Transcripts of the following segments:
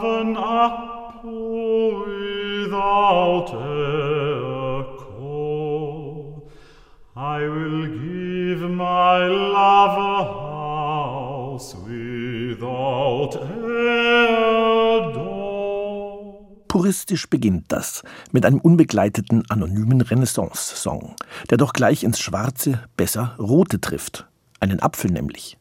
given up without call. I will give my love a house without door. Puristisch beginnt das mit einem unbegleiteten anonymen Renaissance-Song, der doch gleich ins Schwarze besser Rote trifft. Einen Apfel nämlich.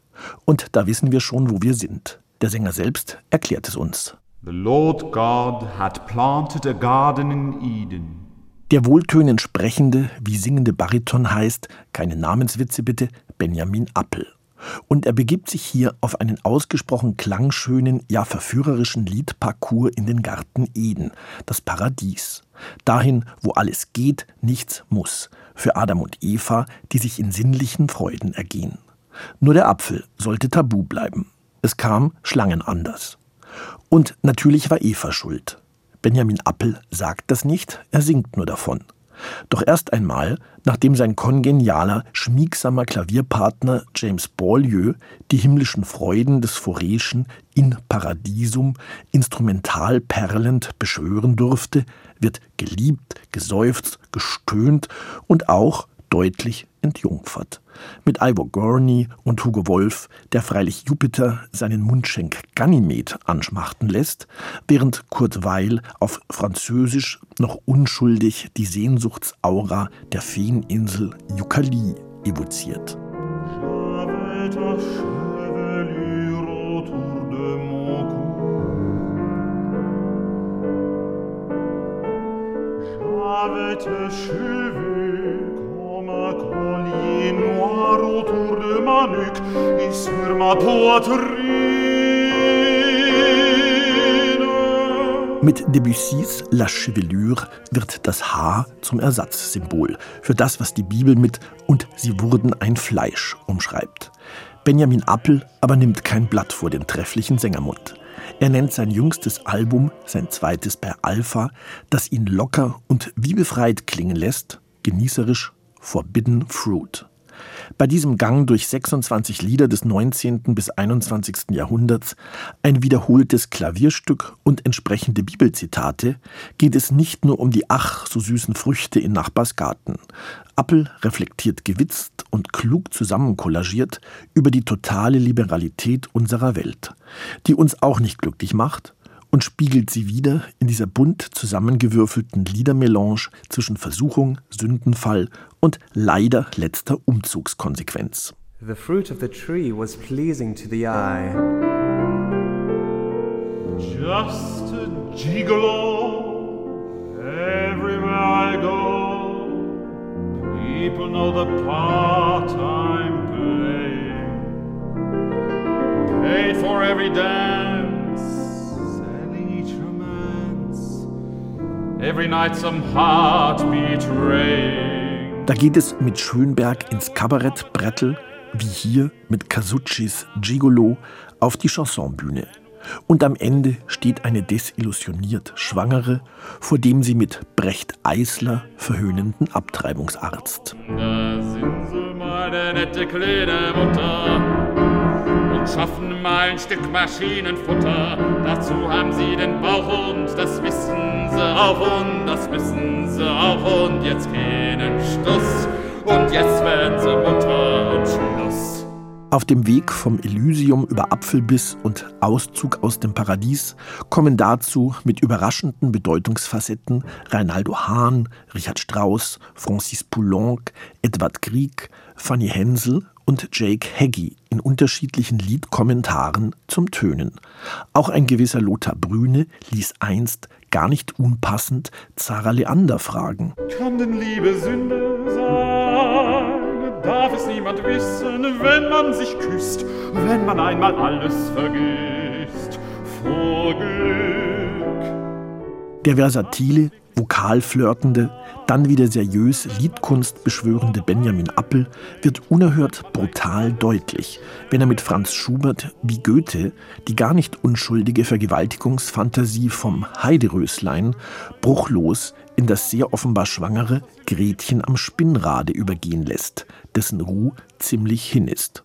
Und da wissen wir schon, wo wir sind. Der Sänger selbst erklärt es uns. The Lord God had planted a garden in Eden. Der wohltönend sprechende, wie singende Bariton heißt, keine Namenswitze bitte, Benjamin Appel. Und er begibt sich hier auf einen ausgesprochen klangschönen, ja verführerischen Liedparcours in den Garten Eden, das Paradies. Dahin, wo alles geht, nichts muss. Für Adam und Eva, die sich in sinnlichen Freuden ergehen. Nur der Apfel sollte tabu bleiben. Es kam Schlangen anders. Und natürlich war Eva schuld. Benjamin Appel sagt das nicht, er singt nur davon. Doch erst einmal, nachdem sein kongenialer, schmiegsamer Klavierpartner James Beaulieu die himmlischen Freuden des Foreschen in Paradisum instrumental perlend beschwören durfte, wird geliebt, geseufzt, gestöhnt und auch deutlich entjungfert. Mit Ivor Gurney und Hugo Wolf, der freilich Jupiter seinen Mundschenk Ganymed anschmachten lässt, während Kurt Weil auf Französisch noch unschuldig die Sehnsuchtsaura der Feeninsel Yukali evoziert. J'avais cheveux collier noir autour de ma nuque et sur ma poitrine. Mit Debussys La Chevelure wird das Haar zum Ersatzsymbol für das, was die Bibel mit und sie wurden ein Fleisch umschreibt. Benjamin Appel aber nimmt kein Blatt vor den trefflichen Sängermund. Er nennt sein jüngstes Album, sein zweites per Alpha, das ihn locker und wie befreit klingen lässt, genießerisch Forbidden Fruit. Bei diesem Gang durch 26 Lieder des 19. bis 21. Jahrhunderts, ein wiederholtes Klavierstück und entsprechende Bibelzitate, geht es nicht nur um die ach so süßen Früchte in Nachbarsgarten. Appel reflektiert gewitzt und klug zusammenkollagiert über die totale Liberalität unserer Welt, die uns auch nicht glücklich macht und spiegelt sie wieder in dieser bunt zusammengewürfelten Liedermelange zwischen Versuchung, Sündenfall und leider letzter Umzugskonsequenz. The fruit of the tree was pleasing to the eye. Just a gigolo everywhere I go. People know the part I'm playing. Paid for every dance. Da geht es mit Schönberg ins Kabarett Brettel, wie hier mit Casuccis Gigolo auf die Chansonbühne. Und am Ende steht eine desillusioniert Schwangere, vor dem sie mit Brecht Eisler verhöhnenden Abtreibungsarzt. Da sind sie, meine nette kleine Mutter schaffen mal ein Stück Maschinenfutter. Dazu haben sie den Bauch und das wissen sie auch und das wissen sie auch und jetzt keinen Stuss und jetzt werden sie Mutter und Schluss. Auf dem Weg vom Elysium über Apfelbiss und Auszug aus dem Paradies kommen dazu mit überraschenden Bedeutungsfacetten Reinaldo Hahn, Richard Strauss, Francis Poulenc, Edward Grieg, Fanny Hensel und Jake Heggie in unterschiedlichen Liedkommentaren zum Tönen. Auch ein gewisser Lothar Brüne ließ einst gar nicht unpassend Zara Leander fragen. Kann denn Liebe Sünde sein? Darf es niemand wissen, wenn man sich küsst, wenn man einmal alles vergisst vor Glück? Der versatile, vokalflirtende, dann wieder seriös Liedkunst beschwörende Benjamin Appel wird unerhört brutal deutlich, wenn er mit Franz Schubert wie Goethe die gar nicht unschuldige Vergewaltigungsfantasie vom Heideröslein bruchlos in das sehr offenbar schwangere Gretchen am Spinnrade übergehen lässt, dessen Ruh ziemlich hin ist.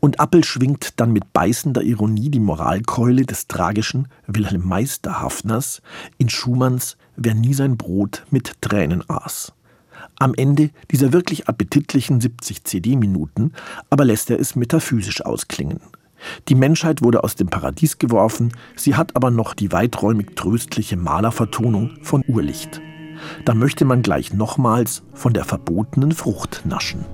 Und Appel schwingt dann mit beißender Ironie die Moralkeule des tragischen Wilhelm Meister Hafners in Schumanns Wer nie sein Brot mit Tränen aß. Am Ende dieser wirklich appetitlichen 70 CD-Minuten aber lässt er es metaphysisch ausklingen. Die Menschheit wurde aus dem Paradies geworfen, sie hat aber noch die weiträumig tröstliche Malervertonung von Urlicht. Da möchte man gleich nochmals von der verbotenen Frucht naschen.